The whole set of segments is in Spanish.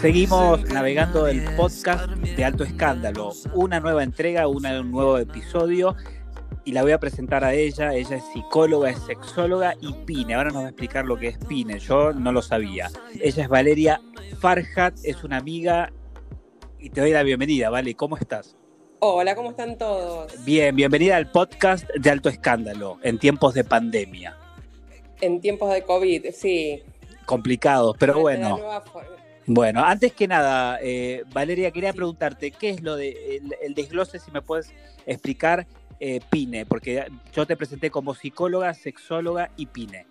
Seguimos navegando el podcast de Alto Escándalo, una nueva entrega, una- un nuevo episodio y la voy a presentar a ella. Ella es psicóloga, es sexóloga y PINE. Ahora nos va a explicar lo que es PINE, yo no lo sabía. Ella es Valeria Farhat, es una amiga y te doy la bienvenida, ¿vale? ¿Cómo estás? Hola, ¿cómo están todos? Bien, bienvenida al podcast de Alto Escándalo en tiempos de pandemia. En tiempos de COVID, sí. Complicados, pero De la bueno. Bueno, antes que nada, eh, Valeria, quería preguntarte, ¿qué es lo de el, el desglose, si me puedes explicar, eh, PINE? Porque yo te presenté como psicóloga, sexóloga y PINE.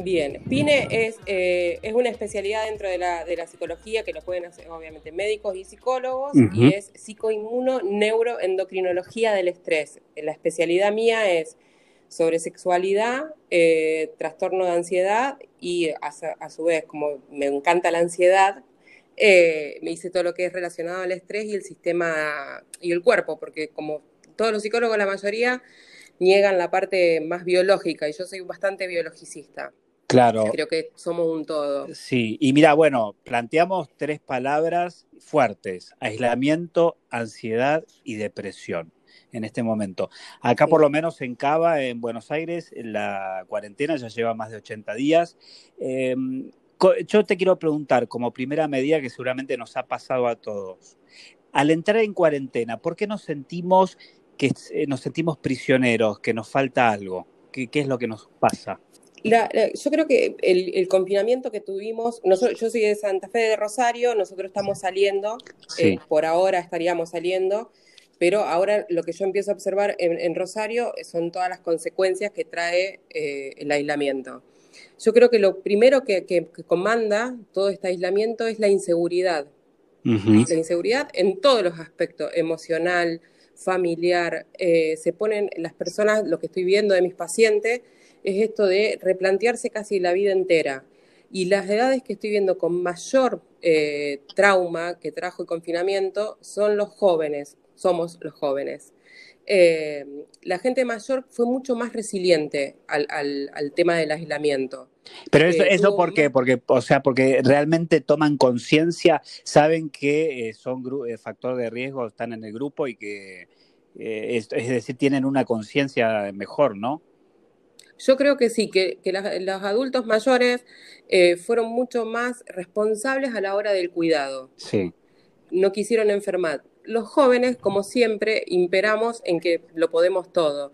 Bien, PINE es, eh, es una especialidad dentro de la, de la psicología que lo pueden hacer obviamente médicos y psicólogos y es psicoinmuno neuroendocrinología del estrés. La especialidad mía es sobre sexualidad, eh, trastorno de ansiedad y a, su- a su vez, como me encanta la ansiedad, eh, me hice todo lo que es relacionado al estrés y el sistema y el cuerpo, porque como todos los psicólogos, la mayoría niegan la parte más biológica y yo soy bastante biologicista. Claro. Creo que somos un todo. Sí, y mira, bueno, planteamos tres palabras fuertes, aislamiento, ansiedad y depresión en este momento. Acá Sí. por lo menos en Cava, en Buenos Aires, la cuarentena ya lleva más de 80 días. Eh, co- yo te quiero preguntar, como primera medida que seguramente nos ha pasado a todos, al entrar en cuarentena, ¿por qué nos sentimos que eh, nos sentimos prisioneros, que nos falta algo? ¿Qué, qué es lo que nos pasa? La- la- yo creo que el, el confinamiento que tuvimos, nosotros, yo soy de Santa Fe de Rosario, nosotros estamos saliendo, Sí. eh, por ahora estaríamos saliendo, pero ahora lo que yo empiezo a observar en, en Rosario son todas las consecuencias que trae eh, el aislamiento. Yo creo que lo primero que, que- que comanda todo este aislamiento es la inseguridad. La inseguridad en todos los aspectos, emocional, familiar, eh, se ponen las personas, lo que estoy viendo de mis pacientes, es esto de replantearse casi la vida entera. Y las edades que estoy viendo con mayor eh, trauma que trajo el confinamiento son los jóvenes, somos los jóvenes. Eh, la gente mayor fue mucho más resiliente al, al- al tema del aislamiento. Pero eso, Eh, eso tuvo ¿por qué? más- Porque, o sea, porque realmente toman conciencia, saben que eh, son eh, factor de riesgo, están en el grupo y que, es, es decir, tienen una conciencia mejor, ¿no? Yo creo que sí, que, que los adultos mayores fueron mucho más responsables a la hora del cuidado. Sí. No quisieron enfermar. Los jóvenes, como siempre, imperamos en que lo podemos todo.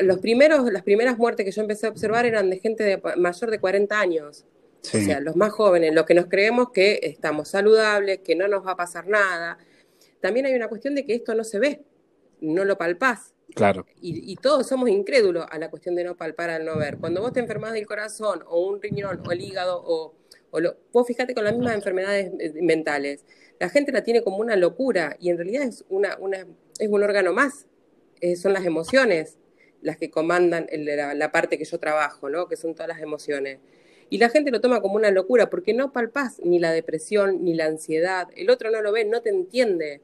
Los primeros, las primeras muertes que yo empecé a observar eran de gente de- mayor de 40 años. Sí. O sea, los más jóvenes, los que nos creemos que estamos saludables, que no nos va a pasar nada. También hay una cuestión de que esto no se ve, no lo palpás. claro. Y, y todos somos incrédulos a la cuestión de no palpar al no ver. Cuando vos te enfermas del corazón o un riñón o el hígado o, o lo, vos fíjate con las mismas enfermedades eh, mentales, la gente la tiene como una locura y en realidad es, una, una, es un órgano más. Eh, son las emociones las que comandan el- la, la parte que yo trabajo, ¿no? que son todas las emociones. Y la gente lo toma como una locura porque no palpás ni la depresión ni la ansiedad. El otro no lo ve, no te entiende.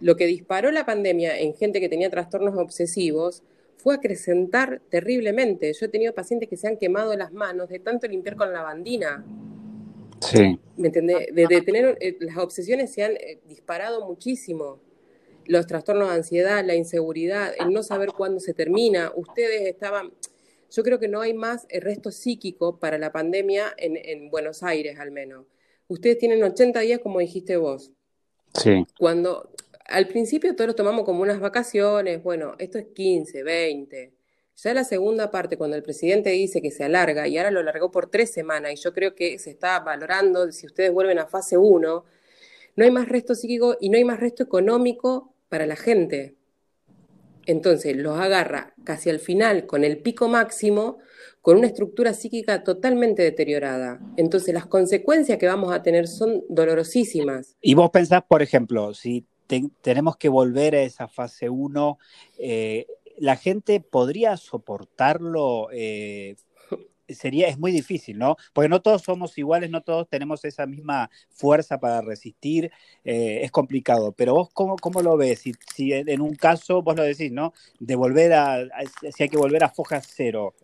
Lo que disparó la pandemia en gente que tenía trastornos obsesivos fue acrecentar terriblemente. Yo he tenido pacientes que se han quemado las manos de tanto limpiar con lavandina. Sí. ¿Me entendés? De, de tener, eh, las obsesiones se han eh, disparado muchísimo. Los trastornos de ansiedad, la inseguridad, el no saber cuándo se termina. Ustedes estaban, yo creo que no hay más eh, resto psíquico para la pandemia en, en Buenos Aires al menos. Ustedes tienen 80 días como dijiste vos. Sí. Cuando al principio todos lo tomamos como unas vacaciones, bueno, esto es 15, 20. Ya la segunda parte, cuando el presidente dice que se alarga, y ahora lo alargó por tres semanas, y yo creo que se está valorando si ustedes vuelven a fase 1, no hay más resto psíquico y no hay más resto económico para la gente. Entonces los agarra casi al final con el pico máximo, con una estructura psíquica totalmente deteriorada. Entonces las consecuencias que vamos a tener son dolorosísimas. Y vos pensás, por ejemplo, si tenemos que volver a esa fase 1, eh, ¿la gente podría soportarlo eh, sería, es muy difícil, ¿no? Porque no todos somos iguales, no todos tenemos esa misma fuerza para resistir, eh, es complicado. Pero vos, ¿cómo, cómo lo ves? Si, si, en un caso, vos lo decís, ¿no? De volver a, si hay que volver a foja cero,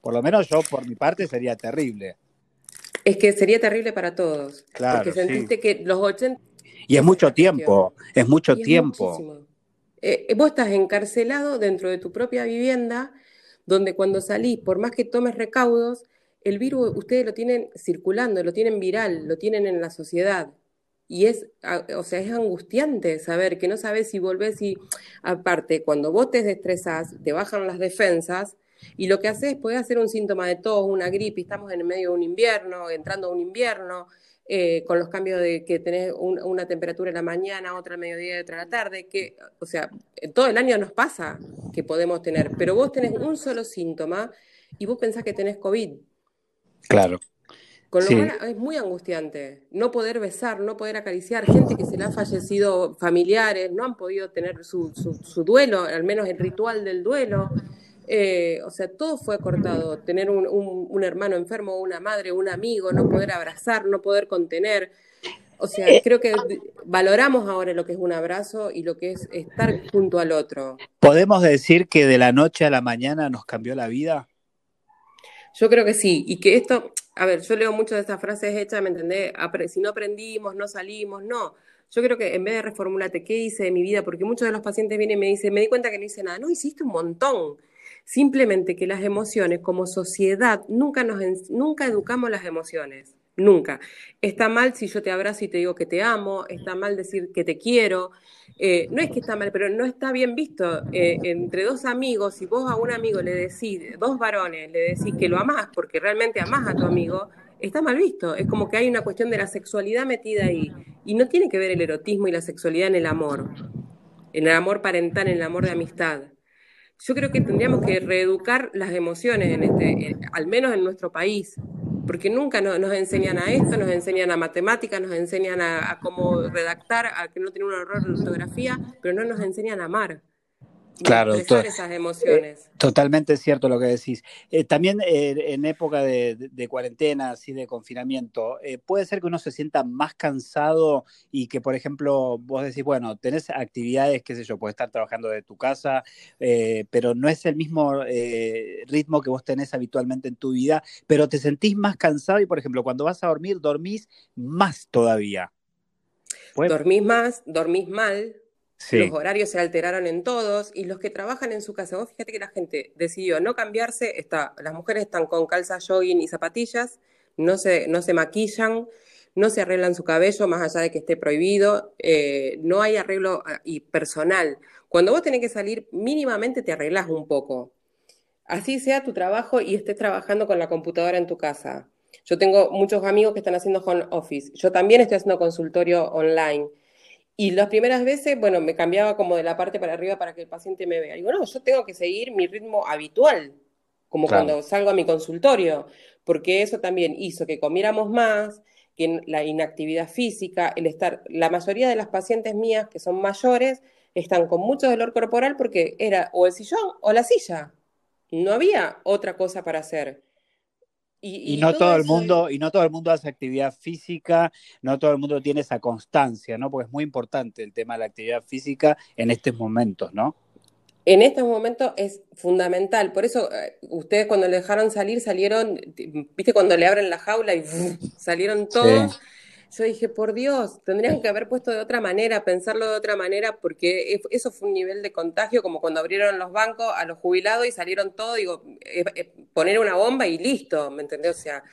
por lo menos yo, por mi parte, sería terrible. Es que sería terrible para todos. Claro. Porque sentiste que los 80... Y es mucho tiempo, es mucho tiempo. Eh, vos estás encarcelado dentro de tu propia vivienda donde cuando salís, por más que tomes recaudos, el virus ustedes lo tienen circulando, lo tienen viral, lo tienen en la sociedad. Y es, o sea, es angustiante saber que no sabes si volvés y, aparte, cuando vos te estresás, te bajan las defensas y lo que haces puede hacer un síntoma de tos, una gripe, estamos en el medio de un invierno, entrando a un invierno, eh, con los cambios de que tenés una temperatura en la mañana, otra al mediodía y otra a la tarde, que, o sea, todo el año nos pasa que podemos tener, pero vos tenés un solo síntoma y vos pensás que tenés COVID. Claro. Con lo cual es muy angustiante no poder besar, no poder acariciar, gente que se le ha fallecido familiares, no han podido tener su, su duelo, al menos el ritual del duelo. Eh, o sea, todo fue cortado. Tener un, hermano enfermo, una madre, un amigo, no poder abrazar, no poder contener. O sea, eh, creo que valoramos ahora lo que es un abrazo y lo que es estar junto al otro. ¿Podemos decir que de la noche a la mañana nos cambió la vida? Yo creo que sí, y que esto, a ver, yo leo muchas de estas frases hechas, ¿me entendés? Si no aprendimos, no salimos, no. Yo creo que en vez de reformularte, ¿qué hice de mi vida? Porque muchos de los pacientes vienen y me dicen, me di cuenta que no hice nada. No, hiciste un montón. Simplemente que las emociones, como sociedad, nunca, nos, nunca educamos las emociones. Nunca. Está mal si yo te abrazo y te digo que te amo, está mal decir que te quiero. Eh, no es que está mal, pero no está bien visto. Eh, entre dos amigos, si vos a un amigo le decís, dos varones, le decís que lo amás porque realmente amás a tu amigo, está mal visto. Es como que hay una cuestión de la sexualidad metida ahí. Y no tiene que ver el erotismo y la sexualidad en el amor. En el amor parental, en el amor de amistad yo creo que tendríamos que reeducar las emociones, en este, al menos en nuestro país, porque nunca nos enseñan a esto, nos enseñan a matemáticas, nos enseñan a, cómo redactar, a que no tiene un error de ortografía, pero no nos enseñan a amar claro, esas emociones. Eh, totalmente cierto lo que decís. Eh, también eh, en época de, cuarentena, así de confinamiento, puede ser que uno se sienta más cansado y que, por ejemplo, vos decís, bueno, tenés actividades, qué sé yo, puedes estar trabajando de tu casa, pero no es el mismo ritmo que vos tenés habitualmente en tu vida, pero te sentís más cansado y, por ejemplo, cuando vas a dormir, dormís más todavía. Dormís más, dormís mal, los horarios se alteraron en todos y los que trabajan en su casa, vos fíjate que la gente decidió no cambiarse, está, las mujeres están con calza jogging y zapatillas, no se, no se maquillan, no se arreglan su cabello más allá de que esté prohibido, eh, no hay arreglo ah, y personal. Cuando vos tenés que salir, mínimamente te arreglás un poco. Así sea tu trabajo y estés trabajando con la computadora en tu casa. Yo tengo muchos amigos que están haciendo home office. Yo también estoy haciendo consultorio online. Y las primeras veces, bueno, me cambiaba como de la parte para arriba para que el paciente me vea. Y bueno, yo tengo que seguir mi ritmo habitual, como cuando salgo a mi consultorio, porque eso también hizo que comiéramos más, que la inactividad física, el estar, la mayoría de las pacientes mías que son mayores están con mucho dolor corporal porque era o el sillón o la silla. No había otra cosa para hacer. Y, no todo, el mundo, y no todo el mundo hace actividad física, no todo el mundo tiene esa constancia, ¿no? Porque es muy importante el tema de la actividad física en estos momentos, ¿no? En estos momentos es fundamental. Por eso, eh, ustedes cuando le dejaron salir, salieron, viste, cuando le abren la jaula y salieron todos. Yo dije, por Dios, tendrían que haber puesto de otra manera, pensarlo de otra manera, porque eso fue un nivel de contagio como cuando abrieron los bancos a los jubilados y salieron todos, digo, poner una bomba y listo, ¿me entendés? O sea,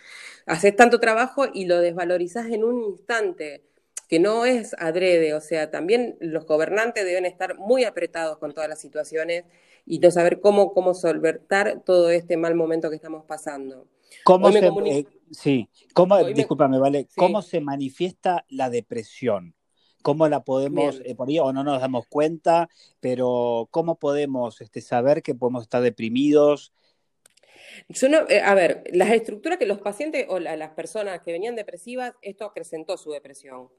haces tanto trabajo y lo desvalorizás en un instante, que no es adrede, o sea, también los gobernantes deben estar muy apretados con todas las situaciones y no saber cómo, cómo solventar todo este mal momento que estamos pasando. ¿Cómo se, eh, sí, cómo, Hoy me- discúlpame, vale, Sí. ¿cómo se manifiesta la depresión? ¿Cómo la podemos, eh, por ahí o no nos damos cuenta, pero cómo podemos este, saber que podemos estar deprimidos? Yo no, eh, a ver, las estructuras que los pacientes o la- las personas que venían depresivas, esto acrecentó su depresión.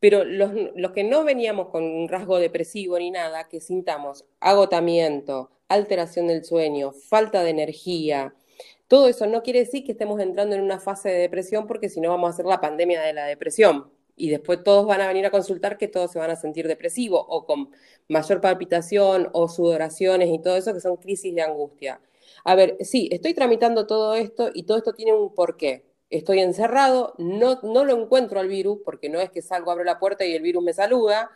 Pero los, los que no veníamos con un rasgo depresivo ni nada, que sintamos agotamiento, alteración del sueño, falta de energía, todo eso no quiere decir que estemos entrando en una fase de depresión, porque si no vamos a hacer la pandemia de la depresión. Y después todos van a venir a consultar que todos se van a sentir depresivos o con mayor palpitación o sudoraciones y todo eso que son crisis de angustia. A ver, sí, estoy tramitando todo esto y todo esto tiene un porqué. Estoy encerrado, no, no lo encuentro al virus, porque no es que salgo, abro la puerta y el virus me saluda.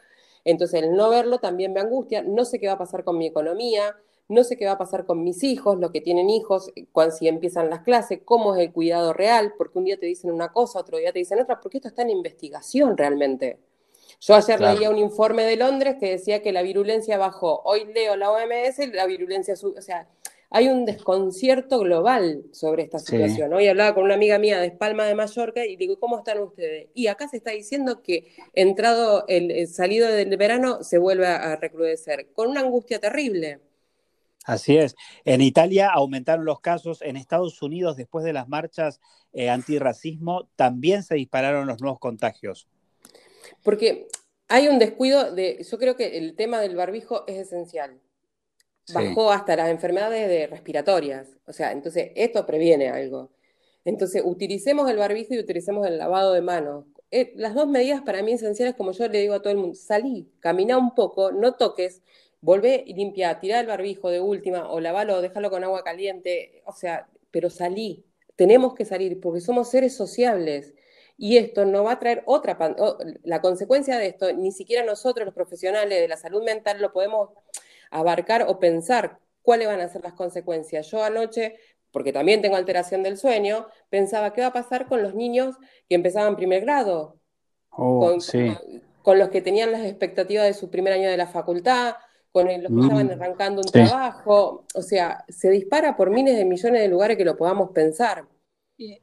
Entonces, el no verlo también me angustia. No sé qué va a pasar con mi economía, no sé qué va a pasar con mis hijos, los que tienen hijos, cuando, si empiezan las clases, cómo es el cuidado real, porque un día te dicen una cosa, otro día te dicen otra, porque esto está en investigación realmente. Yo ayer Claro. leía un informe de Londres que decía que la virulencia bajó. Hoy leo la OMS y la virulencia sube. O sea, hay un desconcierto global sobre esta Sí. situación. Hoy hablaba con una amiga mía de Espalma de Mallorca y digo, ¿cómo están ustedes? Y acá se está diciendo que entrado el, el salido del verano se vuelve a recrudecer, con una angustia terrible. Así es. En Italia aumentaron los casos, en Estados Unidos, después de las marchas eh, antirracismo, también se dispararon los nuevos contagios. Porque hay un descuido de, yo creo que el tema del barbijo es esencial. Sí. Bajó hasta las enfermedades de respiratorias. O sea, entonces esto previene algo. Entonces, utilicemos el barbijo y utilicemos el lavado de manos. Eh, las dos medidas para mí esenciales, como yo le digo a todo el mundo, salí, camina un poco, no toques, volvé y limpia, tirá el barbijo de última o lavalo, déjalo con agua caliente, o sea, pero salí, tenemos que salir porque somos seres sociables y esto no va a traer otra, la consecuencia de esto, ni siquiera nosotros los profesionales de la salud mental lo podemos abarcar o pensar cuáles van a ser las consecuencias. Yo anoche, porque también tengo alteración del sueño, pensaba qué va a pasar con los niños que empezaban primer grado, Oh, con, sí. con los que tenían las expectativas de su primer año de la facultad, con los que Mm, estaban arrancando un sí. trabajo. O sea, se dispara por miles de millones de lugares que lo podamos pensar.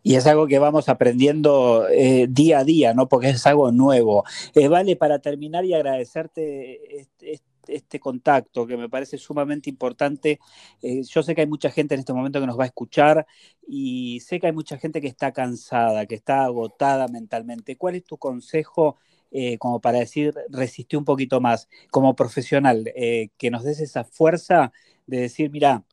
Y es algo que vamos aprendiendo eh, día a día, ¿no? Porque es algo nuevo. Eh, vale, para terminar y agradecerte este, este- este contacto que me parece sumamente importante. eh, yo sé que hay mucha gente en este momento que nos va a escuchar y sé que hay mucha gente que está cansada, que está agotada mentalmente. ¿Cuál es tu consejo eh, como para decir, resistir un poquito más como profesional? eh, que nos des esa fuerza de decir, mira,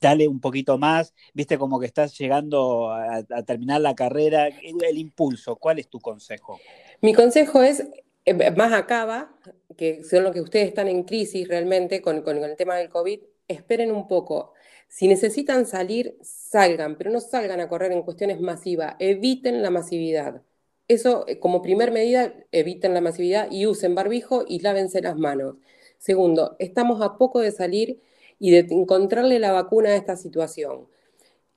dale un poquito más, viste como que estás llegando a, terminar la carrera, el, impulso, ¿cuál es tu consejo? Mi consejo es, eh, más acaba, que son los que ustedes están en crisis realmente con, con el tema del COVID, esperen un poco. Si necesitan salir, salgan, pero no salgan a correr en cuestiones masivas, eviten la masividad. Eso, eh, como primer medida, eviten la masividad y usen barbijo y lávense las manos. Segundo, estamos a poco de salir y de encontrarle la vacuna a esta situación.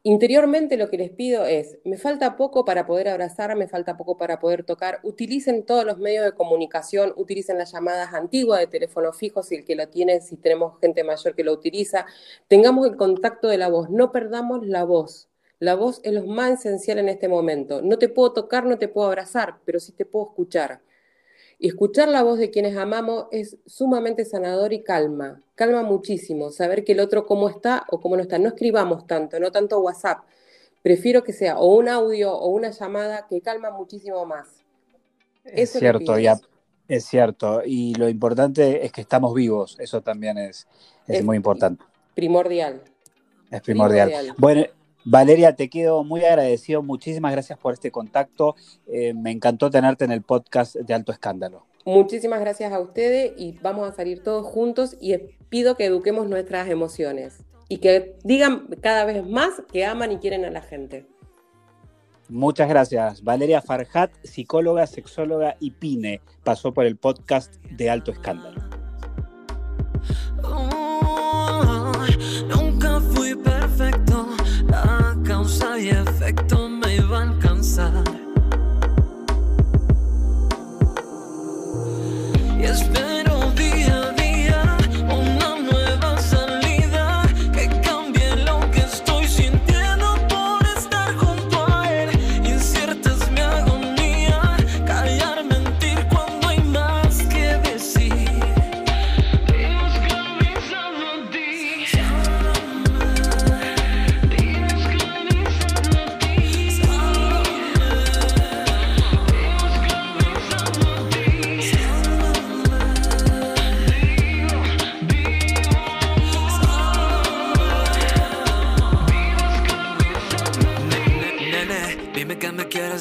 Interiormente lo que les pido es, me falta poco para poder abrazar, me falta poco para poder tocar, utilicen todos los medios de comunicación, utilicen las llamadas antiguas de teléfono fijo, si el que lo tiene, si tenemos gente mayor que lo utiliza, tengamos el contacto de la voz, no perdamos la voz. La voz es lo más esencial en este momento. No te puedo tocar, no te puedo abrazar, pero sí te puedo escuchar. Y escuchar la voz de quienes amamos es sumamente sanador y calma. Calma muchísimo. Saber que el otro cómo está o cómo no está. No escribamos tanto, no tanto WhatsApp. Prefiero que sea o un audio o una llamada que calma muchísimo más. Es Eso cierto, ya, es cierto. Y lo importante es que estamos vivos, eso también es, es Es muy importante, Primordial. es primordial. Primordial. Bueno, Valeria, te quedo muy agradecido, muchísimas gracias por este contacto. Eh, me encantó tenerte en el podcast de Alto Escándalo. Muchísimas gracias a ustedes y vamos a salir todos juntos y pido que eduquemos nuestras emociones y que digan cada vez más que aman y quieren a la gente. Muchas gracias. Valeria Farhat, psicóloga, sexóloga y PINE, pasó por el podcast de Alto Escándalo. Y efecto me iba a alcanzar.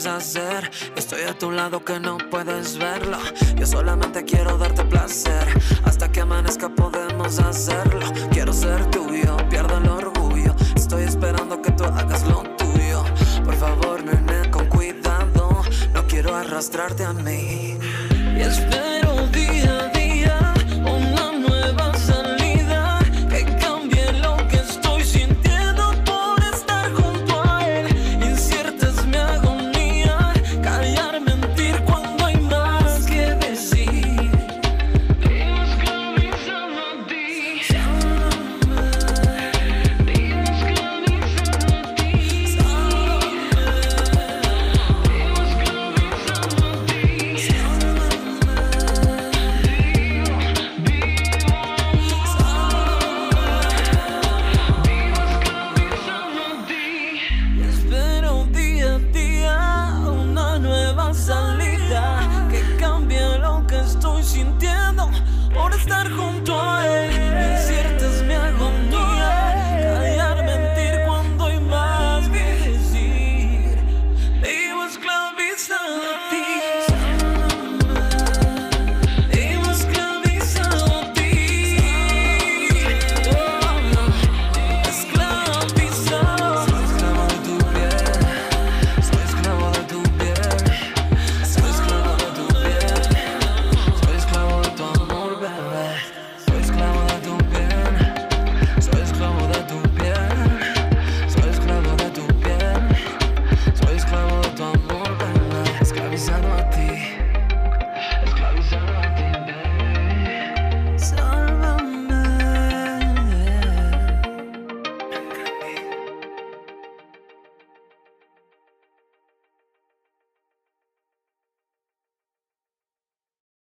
Estoy a tu lado que no puedes verlo. Yo solamente quiero darte placer. Hasta que amanezca podemos hacerlo. Quiero ser tuyo, pierdo el orgullo. Estoy esperando que tú hagas lo tuyo. Por favor, nene, con cuidado. No quiero arrastrarte a mí. Y espero día